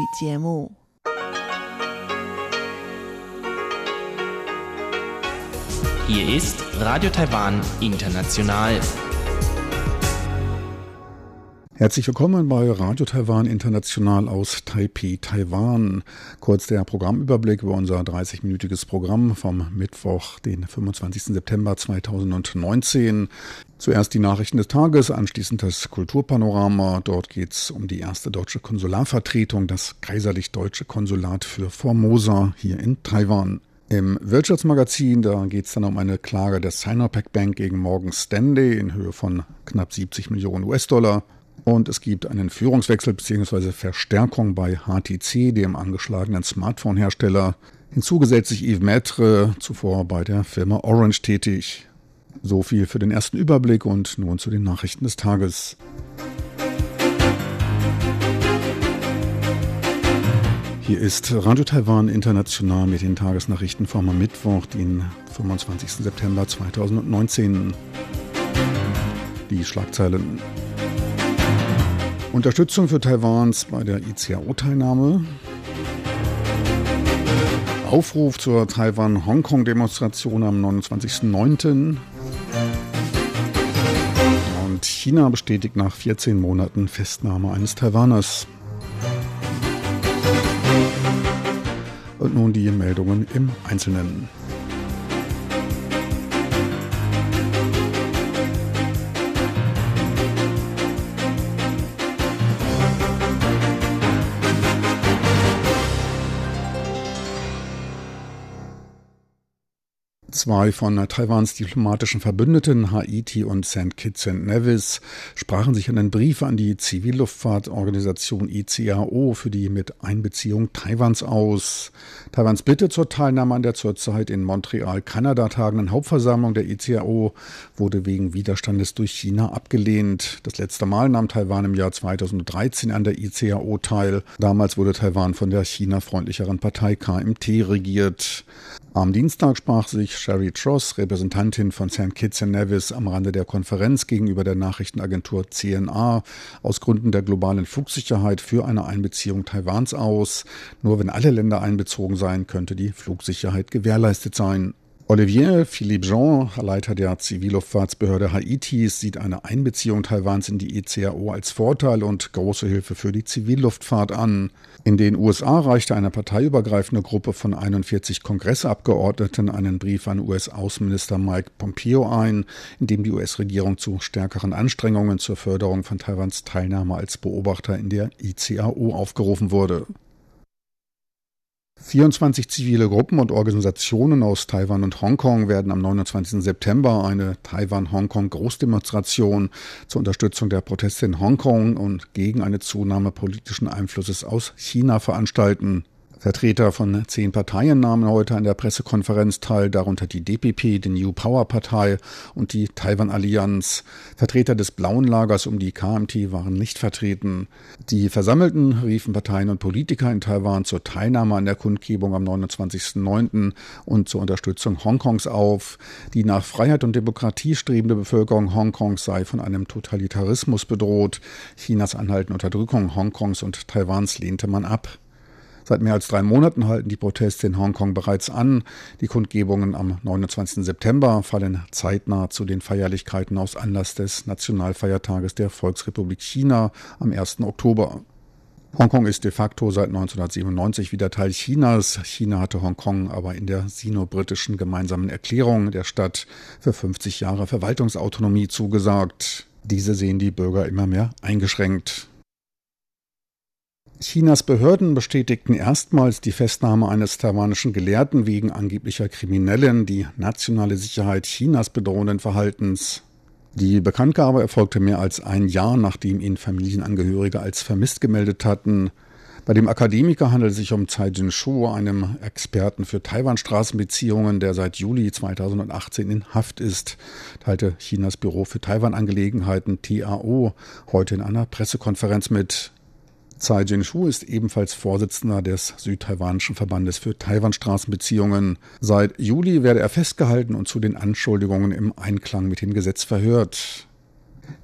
语节目。Hier ist Radio Taiwan International. Herzlich willkommen bei Radio Taiwan International aus Taipei, Taiwan. Kurz der Programmüberblick über unser 30-minütiges Programm vom Mittwoch, den 25. September 2019. Zuerst die Nachrichten des Tages, anschließend das Kulturpanorama. Dort geht es um die erste deutsche Konsularvertretung, das kaiserlich-deutsche Konsulat für Formosa hier in Taiwan. Im Wirtschaftsmagazin, da geht es dann um eine Klage der Sinopec Bank gegen Morgan Stanley in Höhe von knapp 70 Millionen US-Dollar. Und es gibt einen Führungswechsel bzw. Verstärkung bei HTC, dem angeschlagenen Smartphone-Hersteller. Hinzugesetzt sich Yves Maître, zuvor bei der Firma Orange tätig. So viel für den ersten Überblick und nun zu den Nachrichten des Tages. Hier ist Radio Taiwan International mit den Tagesnachrichten vom Mittwoch, den 25. September 2019. Die Schlagzeilen. Unterstützung für Taiwans bei der ICAO-Teilnahme. Aufruf zur Taiwan-Hongkong-Demonstration am 29.09. Und China bestätigt nach 14 Monaten Festnahme eines Taiwaners. Und nun die Meldungen im Einzelnen. Zwei von Taiwans diplomatischen Verbündeten, Haiti und St. Kitts and Nevis, sprachen sich einen Brief an die Zivilluftfahrtorganisation ICAO für die Miteinbeziehung Taiwans aus. Taiwans Bitte zur Teilnahme an der zurzeit in Montreal, Kanada tagenden Hauptversammlung der ICAO wurde wegen Widerstandes durch China abgelehnt. Das letzte Mal nahm Taiwan im Jahr 2013 an der ICAO teil. Damals wurde Taiwan von der China-freundlicheren Partei KMT regiert. Am Dienstag sprach sich Sherry Tross, Repräsentantin von St. Kitts and Nevis, am Rande der Konferenz gegenüber der Nachrichtenagentur CNA aus Gründen der globalen Flugsicherheit für eine Einbeziehung Taiwans aus. Nur wenn alle Länder einbezogen seien, könnte die Flugsicherheit gewährleistet sein. Olivier Philippe Jean, Leiter der Zivilluftfahrtsbehörde Haitis, sieht eine Einbeziehung Taiwans in die ECAO als Vorteil und große Hilfe für die Zivilluftfahrt an. In den USA reichte eine parteiübergreifende Gruppe von 41 Kongressabgeordneten einen Brief an US-Außenminister Mike Pompeo ein, in dem die US-Regierung zu stärkeren Anstrengungen zur Förderung von Taiwans Teilnahme als Beobachter in der ICAO aufgerufen wurde. 24 zivile Gruppen und Organisationen aus Taiwan und Hongkong werden am 29. September eine Taiwan-Hongkong-Großdemonstration zur Unterstützung der Proteste in Hongkong und gegen eine Zunahme politischen Einflusses aus China veranstalten. Vertreter von zehn Parteien nahmen heute an der Pressekonferenz teil, darunter die DPP, die New Power Partei und die Taiwan-Allianz. Vertreter des blauen Lagers um die KMT waren nicht vertreten. Die Versammelten riefen Parteien und Politiker in Taiwan zur Teilnahme an der Kundgebung am 29.09. und zur Unterstützung Hongkongs auf. Die nach Freiheit und Demokratie strebende Bevölkerung Hongkongs sei von einem Totalitarismus bedroht. Chinas anhaltende Unterdrückung Hongkongs und Taiwans lehnte man ab. Seit mehr als drei Monaten halten die Proteste in Hongkong bereits an. Die Kundgebungen am 29. September fallen zeitnah zu den Feierlichkeiten aus Anlass des Nationalfeiertages der Volksrepublik China am 1. Oktober. Hongkong ist de facto seit 1997 wieder Teil Chinas. China hatte Hongkong aber in der sino-britischen gemeinsamen Erklärung der Stadt für 50 Jahre Verwaltungsautonomie zugesagt. Diese sehen die Bürger immer mehr eingeschränkt. Chinas Behörden bestätigten erstmals die Festnahme eines taiwanischen Gelehrten wegen angeblicher Kriminellen, die nationale Sicherheit Chinas bedrohenden Verhaltens. Die Bekanntgabe erfolgte mehr als ein Jahr, nachdem ihn Familienangehörige als vermisst gemeldet hatten. Bei dem Akademiker handelt es sich um Tsai Jin-shu, einem Experten für Taiwan-Straßenbeziehungen, der seit Juli 2018 in Haft ist, teilte Chinas Büro für Taiwan-Angelegenheiten TAO heute in einer Pressekonferenz mit. Tsai Jin-shu ist ebenfalls Vorsitzender des Südtaiwanischen Verbandes für Taiwan-Straßenbeziehungen. Seit Juli werde er festgehalten und zu den Anschuldigungen im Einklang mit dem Gesetz verhört.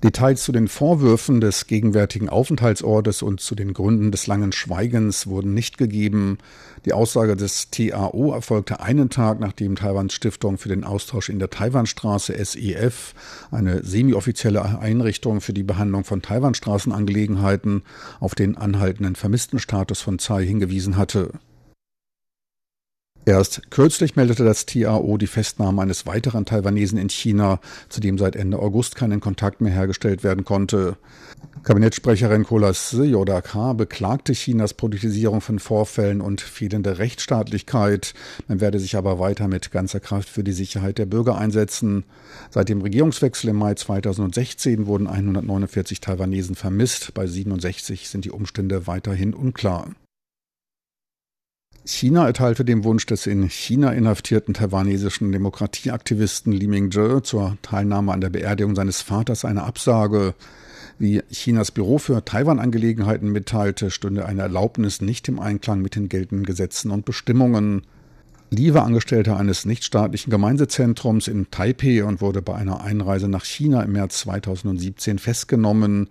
Details zu den Vorwürfen des gegenwärtigen Aufenthaltsortes und zu den Gründen des langen Schweigens wurden nicht gegeben. Die Aussage des TAO erfolgte einen Tag, nachdem Taiwans Stiftung für den Austausch in der Taiwanstraße SEF, eine semi-offizielle Einrichtung für die Behandlung von Taiwanstraßenangelegenheiten, auf den anhaltenden Vermisstenstatus von Tsai hingewiesen hatte. Erst kürzlich meldete das TAO die Festnahme eines weiteren Taiwanesen in China, zu dem seit Ende August kein Kontakt mehr hergestellt werden konnte. Kabinettssprecherin Kolas Yodaka beklagte Chinas Politisierung von Vorfällen und fehlende Rechtsstaatlichkeit. Man werde sich aber weiter mit ganzer Kraft für die Sicherheit der Bürger einsetzen. Seit dem Regierungswechsel im Mai 2016 wurden 149 Taiwanesen vermisst. Bei 67 sind die Umstände weiterhin unklar. China erteilte dem Wunsch des in China inhaftierten taiwanesischen Demokratieaktivisten Li Mingzhe zur Teilnahme an der Beerdigung seines Vaters eine Absage. Wie Chinas Büro für Taiwan-Angelegenheiten mitteilte, stünde eine Erlaubnis nicht im Einklang mit den geltenden Gesetzen und Bestimmungen. Li war Angestellter eines nichtstaatlichen Gemeindezentrums in Taipei und wurde bei einer Einreise nach China im März 2017 festgenommen.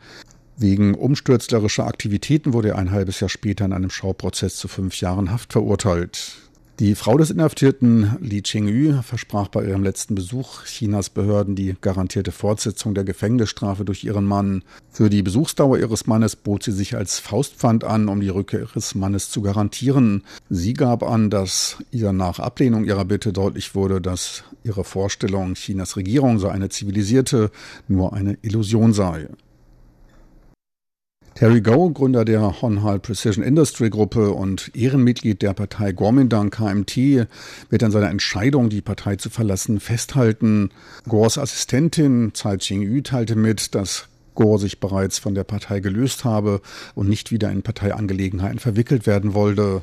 Wegen umstürzlerischer Aktivitäten wurde er ein halbes Jahr später in einem Schauprozess zu fünf Jahren Haft verurteilt. Die Frau des Inhaftierten, Li Chingyu, versprach bei ihrem letzten Besuch Chinas Behörden die garantierte Fortsetzung der Gefängnisstrafe durch ihren Mann. Für die Besuchsdauer ihres Mannes bot sie sich als Faustpfand an, um die Rückkehr ihres Mannes zu garantieren. Sie gab an, dass ihr nach Ablehnung ihrer Bitte deutlich wurde, dass ihre Vorstellung, Chinas Regierung sei eine zivilisierte, nur eine Illusion sei. Terry Goh, Gründer der Honhal Precision Industry Gruppe und Ehrenmitglied der Partei Kuomintang KMT, wird an seiner Entscheidung, die Partei zu verlassen, festhalten. Gors Assistentin Tsai Ching-yu teilte mit, dass Gore sich bereits von der Partei gelöst habe und nicht wieder in Parteiangelegenheiten verwickelt werden wollte.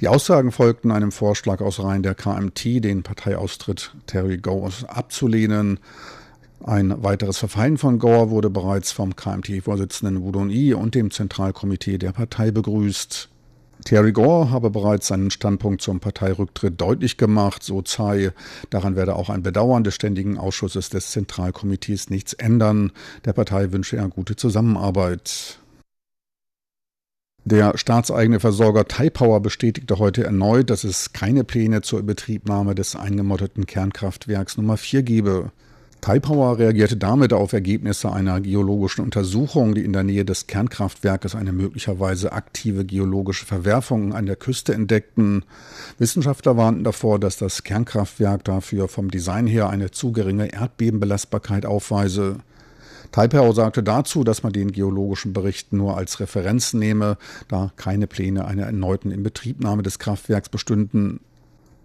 Die Aussagen folgten einem Vorschlag aus Reihen der KMT, den Parteiaustritt Terry Goes abzulehnen. Ein weiteres Verfallen von Gore wurde bereits vom KMT-Vorsitzenden Wudon Yi und dem Zentralkomitee der Partei begrüßt. Terry Gore habe bereits seinen Standpunkt zum Parteirücktritt deutlich gemacht, so Tsai. Daran werde auch ein Bedauern des Ständigen Ausschusses des Zentralkomitees nichts ändern. Der Partei wünsche er gute Zusammenarbeit. Der staatseigene Versorger Taipower bestätigte heute erneut, dass es keine Pläne zur Betriebnahme des eingemotteten Kernkraftwerks Nummer 4 gebe. Taipower reagierte damit auf Ergebnisse einer geologischen Untersuchung, die in der Nähe des Kernkraftwerkes eine möglicherweise aktive geologische Verwerfung an der Küste entdeckten. Wissenschaftler warnten davor, dass das Kernkraftwerk dafür vom Design her eine zu geringe Erdbebenbelastbarkeit aufweise. Taipower sagte dazu, dass man den geologischen Bericht nur als Referenz nehme, da keine Pläne einer erneuten Inbetriebnahme des Kraftwerks bestünden.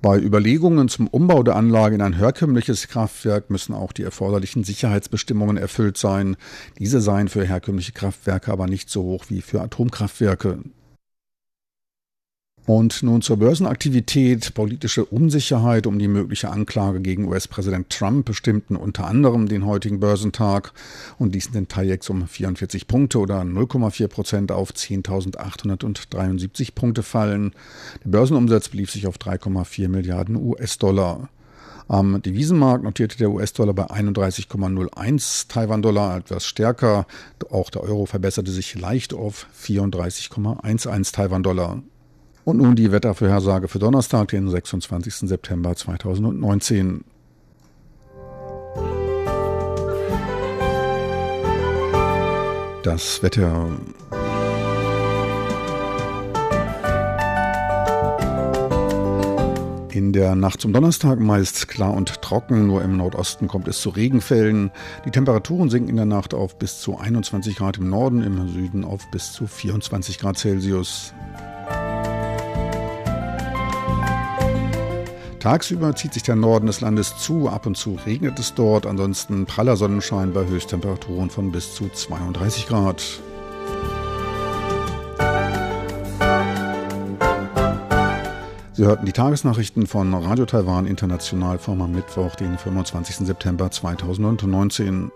Bei Überlegungen zum Umbau der Anlage in ein herkömmliches Kraftwerk müssen auch die erforderlichen Sicherheitsbestimmungen erfüllt sein. Diese seien für herkömmliche Kraftwerke aber nicht so hoch wie für Atomkraftwerke. Und nun zur Börsenaktivität. Politische Unsicherheit um die mögliche Anklage gegen US-Präsident Trump bestimmten unter anderem den heutigen Börsentag und ließen den TAIEX um 44 Punkte oder 0,4 Prozent auf 10.873 Punkte fallen. Der Börsenumsatz belief sich auf 3,4 Milliarden US-Dollar. Am Devisenmarkt notierte der US-Dollar bei 31,01 Taiwan-Dollar etwas stärker. Auch der Euro verbesserte sich leicht auf 34,11 Taiwan-Dollar. Und nun die Wettervorhersage für Donnerstag, den 26. September 2019. Das Wetter. In der Nacht zum Donnerstag meist klar und trocken, nur im Nordosten kommt es zu Regenfällen. Die Temperaturen sinken in der Nacht auf bis zu 21 Grad im Norden, im Süden auf bis zu 24 Grad Celsius. Tagsüber zieht sich der Norden des Landes zu, ab und zu regnet es dort, ansonsten praller Sonnenschein bei Höchsttemperaturen von bis zu 32 Grad. Sie hörten die Tagesnachrichten von Radio Taiwan International vom Mittwoch, den 25. September 2019.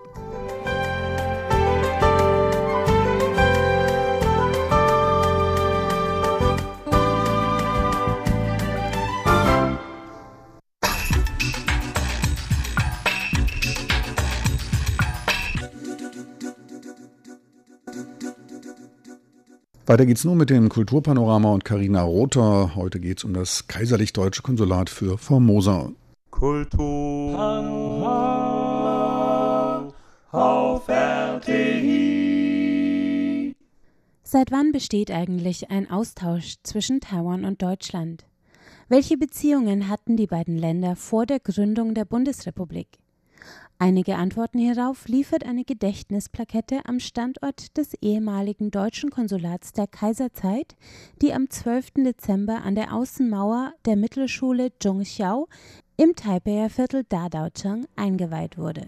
Weiter geht's nun mit dem Kulturpanorama und Karina Rother. Heute geht's um das kaiserlich-deutsche Konsulat für Formosa. Kulturpanorama auf RTI. Seit wann besteht eigentlich ein Austausch zwischen Taiwan und Deutschland? Welche Beziehungen hatten die beiden Länder vor der Gründung der Bundesrepublik? Einige Antworten hierauf liefert eine Gedächtnisplakette am Standort des ehemaligen deutschen Konsulats der Kaiserzeit, die am 12. Dezember an der Außenmauer der Mittelschule Zhongxiao im Taipeier Viertel Dadaochang eingeweiht wurde.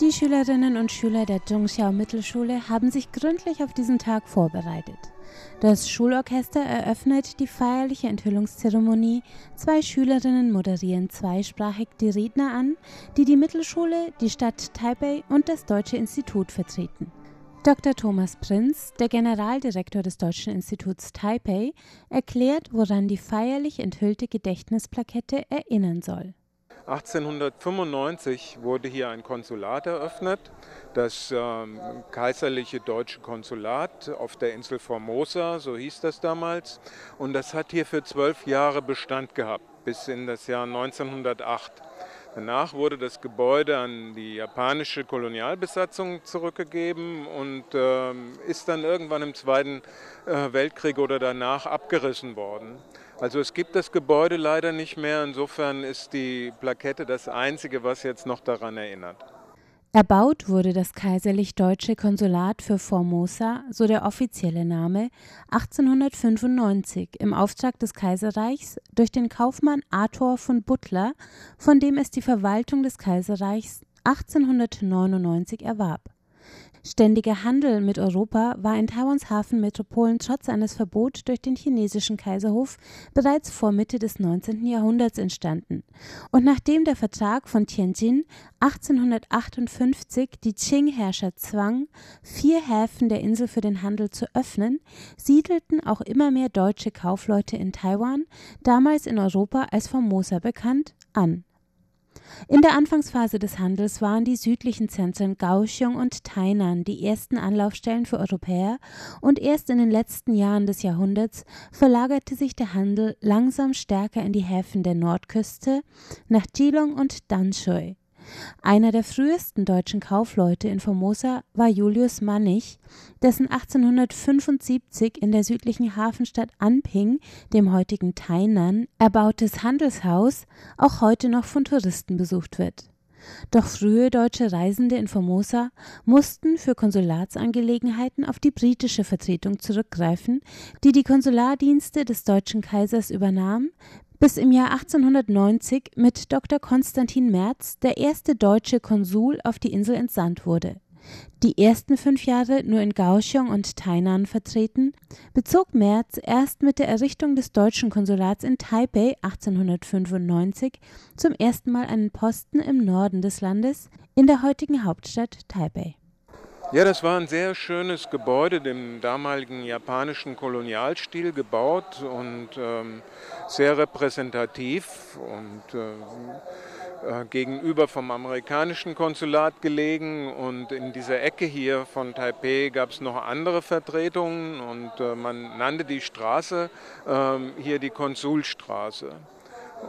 Die Schülerinnen und Schüler der Zhongxiao Mittelschule haben sich gründlich auf diesen Tag vorbereitet. Das Schulorchester eröffnet die feierliche Enthüllungszeremonie. Zwei Schülerinnen moderieren zweisprachig die Redner an, die die Mittelschule, die Stadt Taipei und das Deutsche Institut vertreten. Dr. Thomas Prinz, der Generaldirektor des Deutschen Instituts Taipei, erklärt, woran die feierlich enthüllte Gedächtnisplakette erinnern soll. 1895 wurde hier ein Konsulat eröffnet, das ähm, kaiserliche deutsche Konsulat auf der Insel Formosa, so hieß das damals. Und das hat hier für zwölf Jahre Bestand gehabt, bis in das Jahr 1908. Danach wurde das Gebäude an die japanische Kolonialbesatzung zurückgegeben und äh, ist dann irgendwann im Zweiten äh, Weltkrieg oder danach abgerissen worden. Also es gibt das Gebäude leider nicht mehr. Insofern ist die Plakette das Einzige, was jetzt noch daran erinnert. Erbaut wurde das kaiserlich-deutsche Konsulat für Formosa, so der offizielle Name, 1895 im Auftrag des Kaiserreichs durch den Kaufmann Arthur von Butler, von dem es die Verwaltung des Kaiserreichs 1899 erwarb. Ständiger Handel mit Europa war in Taiwans Hafenmetropolen trotz eines Verbots durch den chinesischen Kaiserhof bereits vor Mitte des 19. Jahrhunderts entstanden. Und nachdem der Vertrag von Tianjin 1858 die Qing-Herrscher zwang, vier Häfen der Insel für den Handel zu öffnen, siedelten auch immer mehr deutsche Kaufleute in Taiwan, damals in Europa als Formosa bekannt, an. In der Anfangsphase des Handels waren die südlichen Zentren Kaohsiung und Tainan die ersten Anlaufstellen für Europäer und erst in den letzten Jahren des Jahrhunderts verlagerte sich der Handel langsam stärker in die Häfen der Nordküste nach Geelong und Danshui. Einer der frühesten deutschen Kaufleute in Formosa war Julius Mannig, dessen 1875 in der südlichen Hafenstadt Anping, dem heutigen Tainan, erbautes Handelshaus auch heute noch von Touristen besucht wird. Doch frühe deutsche Reisende in Formosa mussten für Konsulatsangelegenheiten auf die britische Vertretung zurückgreifen, die die Konsulardienste des deutschen Kaisers übernahm, bis im Jahr 1890 mit Dr. Konstantin Merz der erste deutsche Konsul auf die Insel entsandt wurde. Die ersten fünf Jahre nur in Kaohsiung und Tainan vertreten, bezog Merz erst mit der Errichtung des deutschen Konsulats in Taipei 1895 zum ersten Mal einen Posten im Norden des Landes, in der heutigen Hauptstadt Taipei. Ja, das war ein sehr schönes Gebäude, dem damaligen japanischen Kolonialstil gebaut und ähm, sehr repräsentativ und äh, äh, gegenüber vom amerikanischen Konsulat gelegen. Und in dieser Ecke hier von Taipei gab es noch andere Vertretungen und äh, man nannte die Straße ähm, hier die Konsulstraße.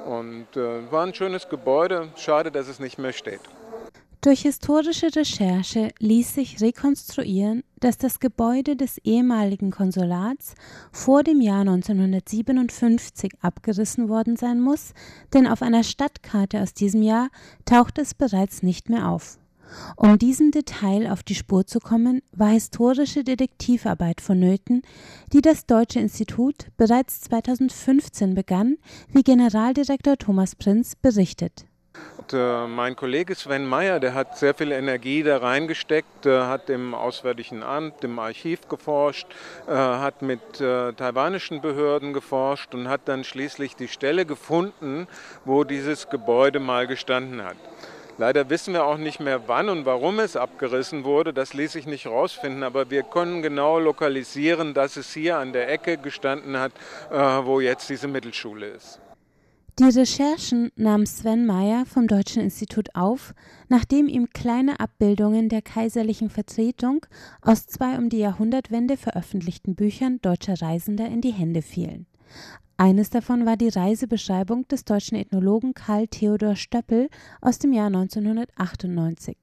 Und äh, war ein schönes Gebäude, schade, dass es nicht mehr steht. Durch historische Recherche ließ sich rekonstruieren, dass das Gebäude des ehemaligen Konsulats vor dem Jahr 1957 abgerissen worden sein muss, denn auf einer Stadtkarte aus diesem Jahr taucht es bereits nicht mehr auf. Um diesem Detail auf die Spur zu kommen, war historische Detektivarbeit vonnöten, die das Deutsche Institut bereits 2015 begann, wie Generaldirektor Thomas Prinz berichtet. Äh, mein Kollege Sven Meyer, der hat sehr viel Energie da reingesteckt, äh, hat im Auswärtigen Amt, im Archiv geforscht, äh, hat mit taiwanischen Behörden geforscht und hat dann schließlich die Stelle gefunden, wo dieses Gebäude mal gestanden hat. Leider wissen wir auch nicht mehr, wann und warum es abgerissen wurde. Das ließ sich nicht rausfinden, aber wir können genau lokalisieren, dass es hier an der Ecke gestanden hat, wo jetzt diese Mittelschule ist. Die Recherchen nahm Sven Meyer vom Deutschen Institut auf, nachdem ihm kleine Abbildungen der kaiserlichen Vertretung aus zwei um die Jahrhundertwende veröffentlichten Büchern deutscher Reisender in die Hände fielen. Eines davon war die Reisebeschreibung des deutschen Ethnologen Karl Theodor Stöppel aus dem Jahr 1998.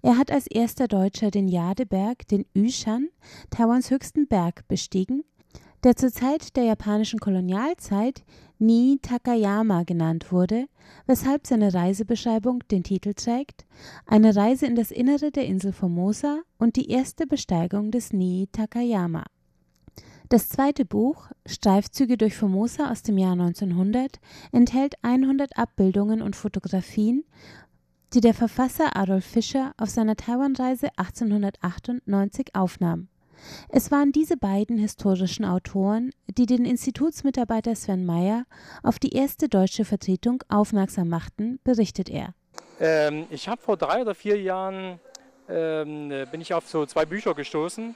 Er hat als erster Deutscher den Jadeberg, den Yushan, Taiwans höchsten Berg, bestiegen, der zur Zeit der japanischen Kolonialzeit Ni Takayama genannt wurde, weshalb seine Reisebeschreibung den Titel trägt Eine Reise in das Innere der Insel Formosa und die erste Besteigung des Ni Takayama. Das zweite Buch, Streifzüge durch Formosa aus dem Jahr 1900, enthält 100 Abbildungen und Fotografien, die der Verfasser Adolf Fischer auf seiner Taiwanreise 1898 aufnahm. Es waren diese beiden historischen Autoren, die den Institutsmitarbeiter Sven Meyer auf die erste deutsche Vertretung aufmerksam machten, berichtet er. Ähm, ich habe vor drei oder vier Jahren ähm, bin ich auf so zwei Bücher gestoßen,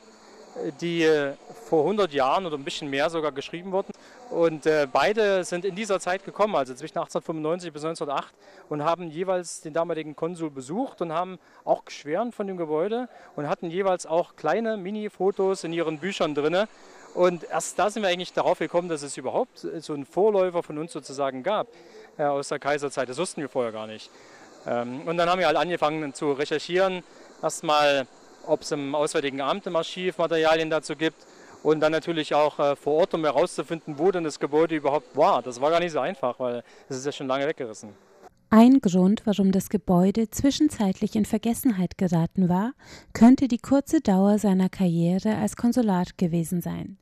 die äh, vor 100 Jahren oder ein bisschen mehr sogar geschrieben wurden. Und äh, beide sind in dieser Zeit gekommen, also zwischen 1895 bis 1908, und haben jeweils den damaligen Konsul besucht und haben auch geschwärmt von dem Gebäude und hatten jeweils auch kleine Mini-Fotos in ihren Büchern drin. Und erst da sind wir eigentlich darauf gekommen, dass es überhaupt so einen Vorläufer von uns sozusagen gab äh, aus der Kaiserzeit. Das wussten wir vorher gar nicht. Ähm, und dann haben wir halt angefangen zu recherchieren. Erstmal, ob es im Auswärtigen Amt im Archiv Materialien dazu gibt und dann natürlich auch äh, vor Ort, um herauszufinden, wo denn das Gebäude überhaupt war. Das war gar nicht so einfach, weil es ist ja schon lange weggerissen. Ein Grund, warum das Gebäude zwischenzeitlich in Vergessenheit geraten war, könnte die kurze Dauer seiner Karriere als Konsulat gewesen sein.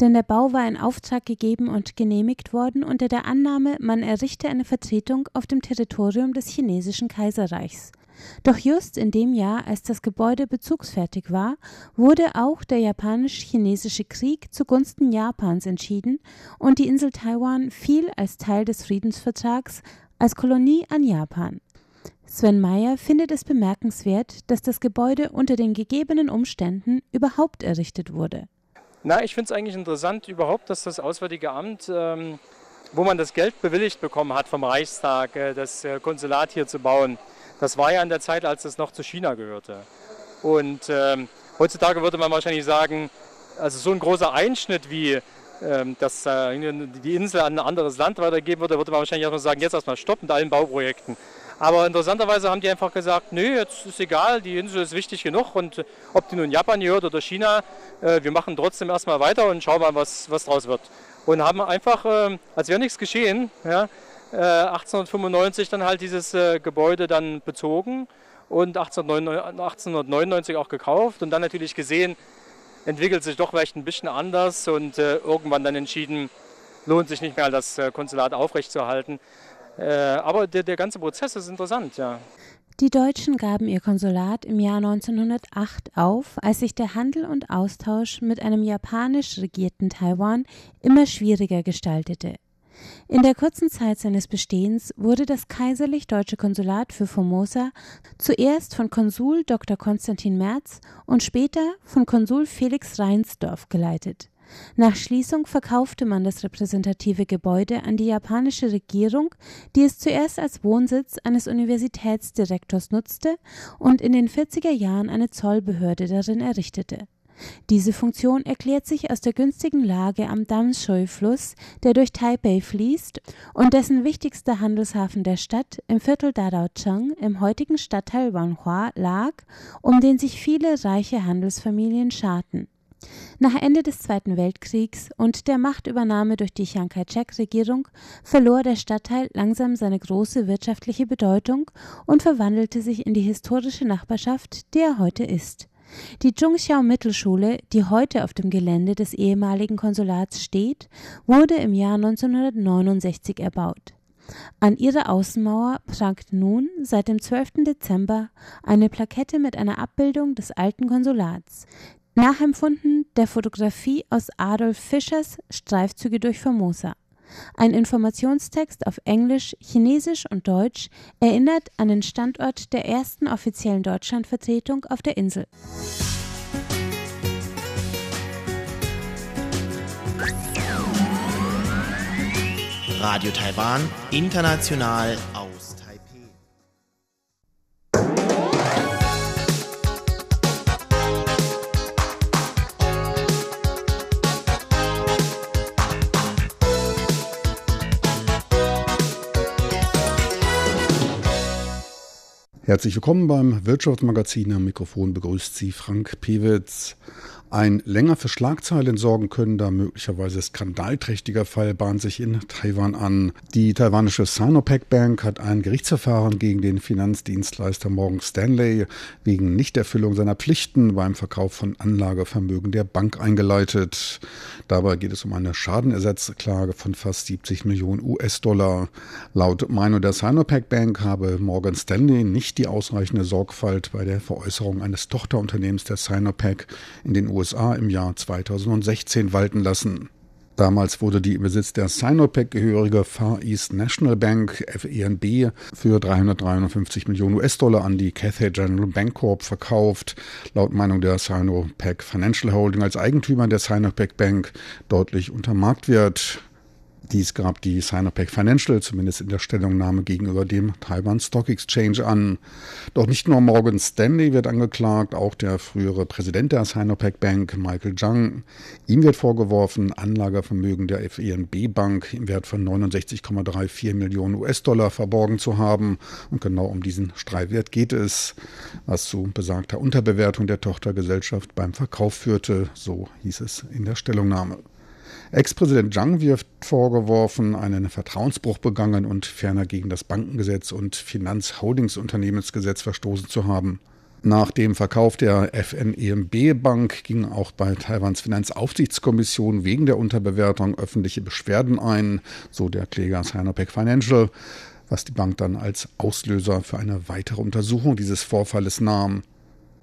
Denn der Bau war in Auftrag gegeben und genehmigt worden unter der Annahme, man errichte eine Vertretung auf dem Territorium des chinesischen Kaiserreichs. Doch just in dem Jahr, als das Gebäude bezugsfertig war, wurde auch der japanisch-chinesische Krieg zugunsten Japans entschieden und die Insel Taiwan fiel als Teil des Friedensvertrags als Kolonie an Japan. Sven Meyer findet es bemerkenswert, dass das Gebäude unter den gegebenen Umständen überhaupt errichtet wurde. Na, ich finde es eigentlich interessant überhaupt, dass das Auswärtige Amt, ähm, wo man das Geld bewilligt bekommen hat vom Reichstag, äh, das äh, Konsulat hier zu bauen, das war ja in der Zeit, als es noch zu China gehörte. Und ähm, heutzutage würde man wahrscheinlich sagen, also so ein großer Einschnitt wie ähm, dass äh, die Insel an ein anderes Land weitergeben würde, würde man wahrscheinlich erstmal sagen, jetzt erstmal stoppen mit allen Bauprojekten. Aber interessanterweise haben die einfach gesagt, nö, jetzt ist egal, die Insel ist wichtig genug und ob die nun Japan gehört oder China, äh, wir machen trotzdem erstmal weiter und schauen mal, was, was draus wird. Und haben einfach, äh, als wäre nichts geschehen, ja, 1895 dann halt dieses Gebäude dann bezogen und 1899 auch gekauft und dann natürlich gesehen, entwickelt sich doch vielleicht ein bisschen anders und äh, irgendwann dann entschieden, lohnt sich nicht mehr, das äh, Konsulat aufrechtzuerhalten. Äh, aber der, der ganze Prozess ist interessant, ja. Die Deutschen gaben ihr Konsulat im Jahr 1908 auf, als sich der Handel und Austausch mit einem japanisch regierten Taiwan immer schwieriger gestaltete. In der kurzen Zeit seines Bestehens wurde das Kaiserlich Deutsche Konsulat für Formosa zuerst von Konsul Dr. Konstantin Merz und später von Konsul Felix Reinsdorf geleitet. Nach Schließung verkaufte man das repräsentative Gebäude an die japanische Regierung, die es zuerst als Wohnsitz eines Universitätsdirektors nutzte und in den 40er Jahren eine Zollbehörde darin errichtete. Diese Funktion erklärt sich aus der günstigen Lage am Damshui-Fluss, der durch Taipei fließt und dessen wichtigster Handelshafen der Stadt im Viertel Dadaocheng im heutigen Stadtteil Wanhua lag, um den sich viele reiche Handelsfamilien scharten. Nach Ende des Zweiten Weltkriegs und der Machtübernahme durch die Chiang Kai-shek-Regierung verlor der Stadtteil langsam seine große wirtschaftliche Bedeutung und verwandelte sich in die historische Nachbarschaft, die er heute ist. Die Zhongxiao Mittelschule, die heute auf dem Gelände des ehemaligen Konsulats steht, wurde im Jahr 1969 erbaut. An ihrer Außenmauer prangt nun seit dem 12. Dezember eine Plakette mit einer Abbildung des alten Konsulats, nachempfunden der Fotografie aus Adolf Fischers Streifzüge durch Formosa. Ein Informationstext auf Englisch, Chinesisch und Deutsch erinnert an den Standort der ersten offiziellen Deutschlandvertretung auf der Insel. Radio Taiwan, international Herzlich willkommen beim Wirtschaftsmagazin. Am Mikrofon begrüßt Sie Frank Pewitz. Ein länger für Schlagzeilen sorgen könnender, möglicherweise skandalträchtiger Fall bahnt sich in Taiwan an. Die taiwanische Sinopec Bank hat ein Gerichtsverfahren gegen den Finanzdienstleister Morgan Stanley wegen Nichterfüllung seiner Pflichten beim Verkauf von Anlagevermögen der Bank eingeleitet. Dabei geht es um eine Schadenersatzklage von fast 70 Millionen US-Dollar. Laut Meinung der Sinopec Bank habe Morgan Stanley nicht die ausreichende Sorgfalt bei der Veräußerung eines Tochterunternehmens der Sinopec in den USA USA im Jahr 2016 walten lassen. Damals wurde die im Besitz der Sinopec gehörige Far East National Bank FENB für 353 Millionen US-Dollar an die Cathay General Bank Corp verkauft. Laut Meinung der Sinopec Financial Holding als Eigentümer der Sinopec Bank deutlich unter Marktwert. Dies gab die Sinopec Financial zumindest in der Stellungnahme gegenüber dem Taiwan Stock Exchange an. Doch nicht nur Morgan Stanley wird angeklagt, auch der frühere Präsident der Sinopec Bank, Michael Zhang. Ihm wird vorgeworfen, Anlagevermögen der FENB Bank im Wert von 69,34 Millionen US-Dollar verborgen zu haben. Und genau um diesen Streitwert geht es, was zu besagter Unterbewertung der Tochtergesellschaft beim Verkauf führte, so hieß es in der Stellungnahme. Ex-Präsident Zhang wirft vorgeworfen, einen Vertrauensbruch begangen und ferner gegen das Bankengesetz und Finanzholdingsunternehmensgesetz verstoßen zu haben. Nach dem Verkauf der FNEMB Bank gingen auch bei Taiwans Finanzaufsichtskommission wegen der Unterbewertung öffentliche Beschwerden ein, so der Kläger Sinopec Financial, was die Bank dann als Auslöser für eine weitere Untersuchung dieses Vorfalles nahm.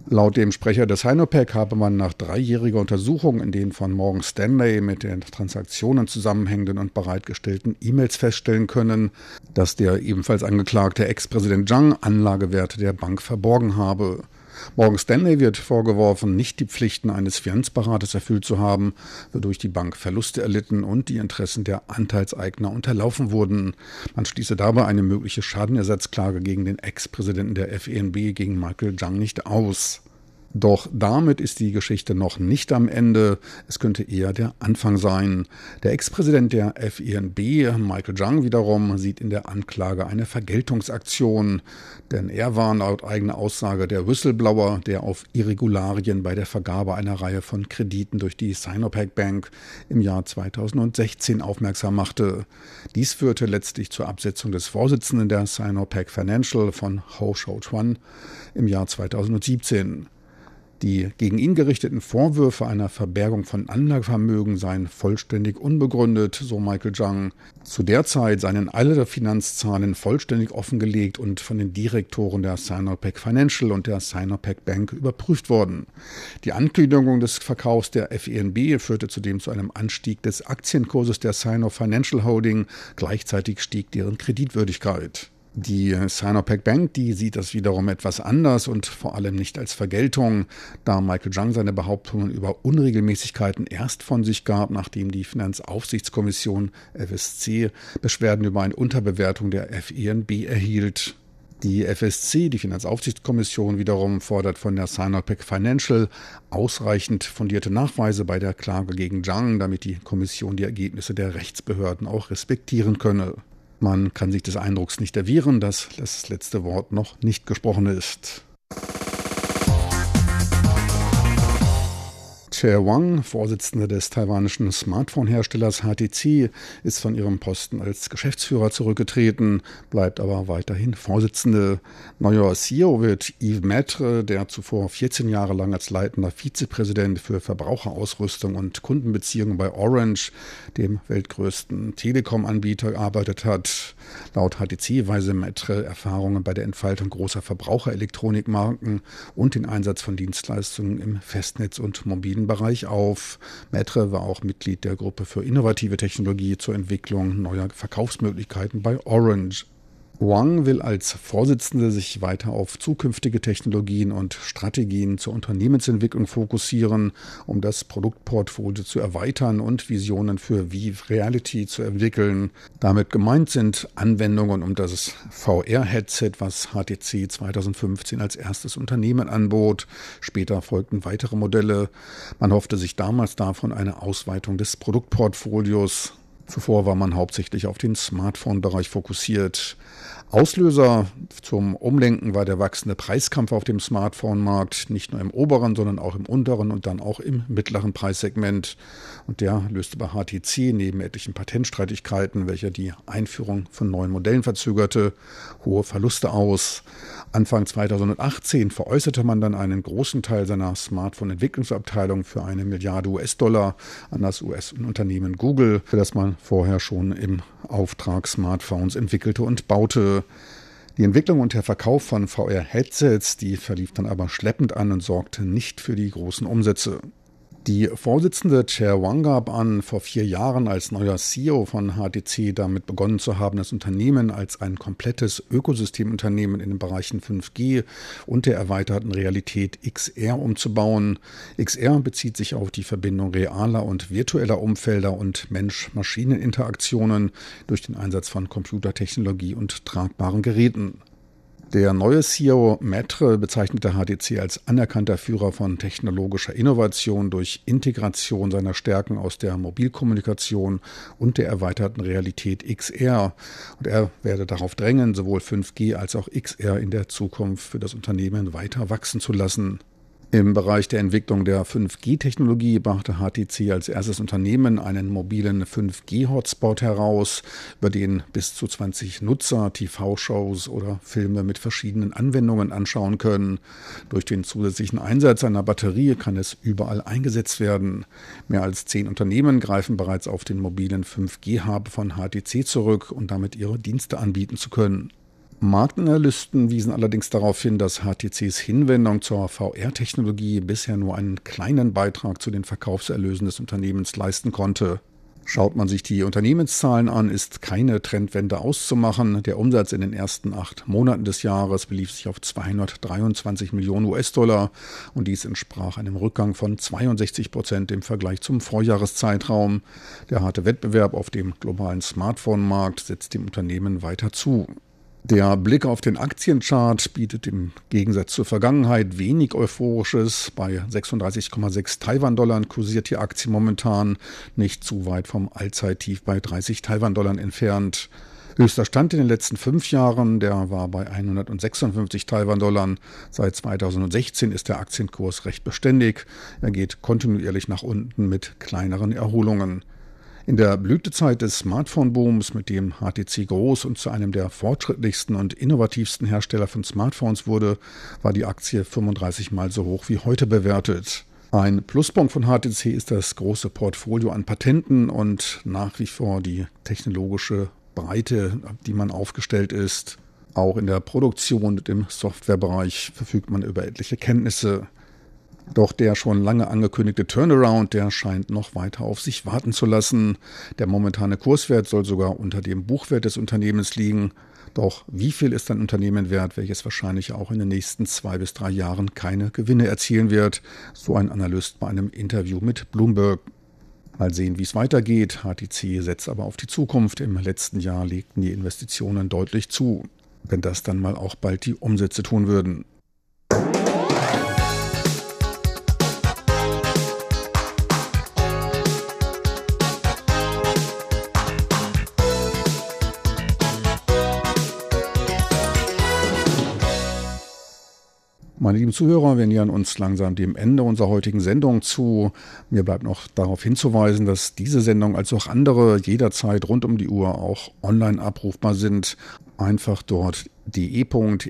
Laut dem Sprecher des Sinopec habe man nach dreijähriger Untersuchung in den von Morgan Stanley mit den Transaktionen zusammenhängenden und bereitgestellten E-Mails feststellen können, dass der ebenfalls angeklagte Ex-Präsident Zhang Anlagewerte der Bank verborgen habe. Morgan Stanley wird vorgeworfen, nicht die Pflichten eines Finanzberaters erfüllt zu haben, wodurch die Bank Verluste erlitten und die Interessen der Anteilseigner unterlaufen wurden. Man schließe dabei eine mögliche Schadenersatzklage gegen den Ex-Präsidenten der FENB, gegen Michael Zhang, nicht aus. Doch damit ist die Geschichte noch nicht am Ende. Es könnte eher der Anfang sein. Der Ex-Präsident der FENB, Michael Zhang, wiederum sieht in der Anklage eine Vergeltungsaktion. Denn er war laut eigener Aussage der Whistleblower, der auf Irregularien bei der Vergabe einer Reihe von Krediten durch die Sinopec Bank im Jahr 2016 aufmerksam machte. Dies führte letztlich zur Absetzung des Vorsitzenden der Sinopec Financial von Ho Shou Chuan im Jahr 2017. Die gegen ihn gerichteten Vorwürfe einer Verbergung von Anlagevermögen seien vollständig unbegründet, so Michael Zhang. Zu der Zeit seien alle Finanzzahlen vollständig offengelegt und von den Direktoren der Sinopec Financial und der Sinopec Bank überprüft worden. Die Ankündigung des Verkaufs der FENB führte zudem zu einem Anstieg des Aktienkurses der Sino Financial Holding. Gleichzeitig stieg deren Kreditwürdigkeit. Die Sinopec Bank, die sieht das wiederum etwas anders und vor allem nicht als Vergeltung, da Michael Zhang seine Behauptungen über Unregelmäßigkeiten erst von sich gab, nachdem die Finanzaufsichtskommission FSC Beschwerden über eine Unterbewertung der FENB erhielt. Die FSC, die Finanzaufsichtskommission, wiederum fordert von der Sinopec Financial ausreichend fundierte Nachweise bei der Klage gegen Zhang, damit die Kommission die Ergebnisse der Rechtsbehörden auch respektieren könne. Man kann sich des Eindrucks nicht erwehren, dass das letzte Wort noch nicht gesprochen ist. Chair Wang, Vorsitzende des taiwanischen Smartphone-Herstellers HTC, ist von ihrem Posten als Geschäftsführer zurückgetreten, bleibt aber weiterhin Vorsitzende. Neuer CEO wird Yves Maitre, der zuvor 14 Jahre lang als leitender Vizepräsident für Verbraucherausrüstung und Kundenbeziehungen bei Orange, dem weltgrößten Telekom-Anbieter, gearbeitet hat. Laut HTC weise Maitre Erfahrungen bei der Entfaltung großer Verbraucherelektronikmarken und den Einsatz von Dienstleistungen im Festnetz- und mobilen Bereich auf. Maitre war auch Mitglied der Gruppe für innovative Technologie zur Entwicklung neuer Verkaufsmöglichkeiten bei Orange. Wang will als Vorsitzende sich weiter auf zukünftige Technologien und Strategien zur Unternehmensentwicklung fokussieren, um das Produktportfolio zu erweitern und Visionen für Vive Reality zu entwickeln. Damit gemeint sind Anwendungen um das VR-Headset, was HTC 2015 als erstes Unternehmen anbot. Später folgten weitere Modelle. Man hoffte sich damals davon eine Ausweitung des Produktportfolios. Zuvor war man hauptsächlich auf den Smartphone-Bereich fokussiert. Auslöser zum Umlenken war der wachsende Preiskampf auf dem Smartphone-Markt, nicht nur im oberen, sondern auch im unteren und dann auch im mittleren Preissegment. Und der löste bei HTC neben etlichen Patentstreitigkeiten, welche die Einführung von neuen Modellen verzögerte, hohe Verluste aus. Anfang 2018 veräußerte man dann einen großen Teil seiner Smartphone-Entwicklungsabteilung für eine Milliarde US-Dollar an das US-Unternehmen Google, für das man vorher schon im Auftrag Smartphones entwickelte und baute. Die Entwicklung und der Verkauf von VR-Headsets, die verlief dann aber schleppend an und sorgte nicht für die großen Umsätze. Die Vorsitzende Chair Wang gab an, vor vier Jahren als neuer CEO von HTC damit begonnen zu haben, das Unternehmen als ein komplettes Ökosystemunternehmen in den Bereichen 5G und der erweiterten Realität XR umzubauen. XR bezieht sich auf die Verbindung realer und virtueller Umfelder und Mensch-Maschinen-Interaktionen durch den Einsatz von Computertechnologie und tragbaren Geräten. Der neue CEO Metre bezeichnete HTC als anerkannter Führer von technologischer Innovation durch Integration seiner Stärken aus der Mobilkommunikation und der erweiterten Realität XR. Und er werde darauf drängen, sowohl 5G als auch XR in der Zukunft für das Unternehmen weiter wachsen zu lassen. Im Bereich der Entwicklung der 5G-Technologie brachte HTC als erstes Unternehmen einen mobilen 5G-Hotspot heraus, über den bis zu 20 Nutzer TV-Shows oder Filme mit verschiedenen Anwendungen anschauen können. Durch den zusätzlichen Einsatz einer Batterie kann es überall eingesetzt werden. Mehr als zehn Unternehmen greifen bereits auf den mobilen 5G-Hub von HTC zurück, um damit ihre Dienste anbieten zu können. Marktanalysten wiesen allerdings darauf hin, dass HTCs Hinwendung zur VR-Technologie bisher nur einen kleinen Beitrag zu den Verkaufserlösen des Unternehmens leisten konnte. Schaut man sich die Unternehmenszahlen an, ist keine Trendwende auszumachen. Der Umsatz in den ersten acht Monaten des Jahres belief sich auf 223 Millionen US-Dollar und dies entsprach einem Rückgang von 62 Prozent im Vergleich zum Vorjahreszeitraum. Der harte Wettbewerb auf dem globalen Smartphone-Markt setzt dem Unternehmen weiter zu. Der Blick auf den Aktienchart bietet im Gegensatz zur Vergangenheit wenig Euphorisches. Bei 36,6 Taiwan-Dollar kursiert die Aktie momentan nicht zu weit vom Allzeittief bei 30 Taiwan-Dollar entfernt. Höchster Stand in den letzten fünf Jahren, der war bei 156 Taiwan-Dollar. Seit 2016 ist der Aktienkurs recht beständig. Er geht kontinuierlich nach unten mit kleineren Erholungen. In der Blütezeit des Smartphone-Booms, mit dem HTC groß und zu einem der fortschrittlichsten und innovativsten Hersteller von Smartphones wurde, war die Aktie 35 mal so hoch wie heute bewertet. Ein Pluspunkt von HTC ist das große Portfolio an Patenten und nach wie vor die technologische Breite, die man aufgestellt ist. Auch in der Produktion und im Softwarebereich verfügt man über etliche Kenntnisse. Doch der schon lange angekündigte Turnaround, der scheint noch weiter auf sich warten zu lassen. Der momentane Kurswert soll sogar unter dem Buchwert des Unternehmens liegen. Doch wie viel ist ein Unternehmen wert, welches wahrscheinlich auch in den nächsten zwei bis drei Jahren keine Gewinne erzielen wird? So ein Analyst bei einem Interview mit Bloomberg. Mal sehen, wie es weitergeht. HTC setzt aber auf die Zukunft. Im letzten Jahr legten die Investitionen deutlich zu. Wenn das dann mal auch bald die Umsätze tun würden. Meine lieben Zuhörer, wir nähern uns langsam dem Ende unserer heutigen Sendung zu. Mir bleibt noch darauf hinzuweisen, dass diese Sendung als auch andere jederzeit rund um die Uhr auch online abrufbar sind. Einfach dort de.rti.org.tv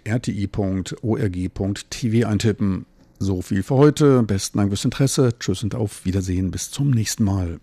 eintippen. So viel für heute. Besten Dank fürs Interesse. Tschüss und auf Wiedersehen. Bis zum nächsten Mal.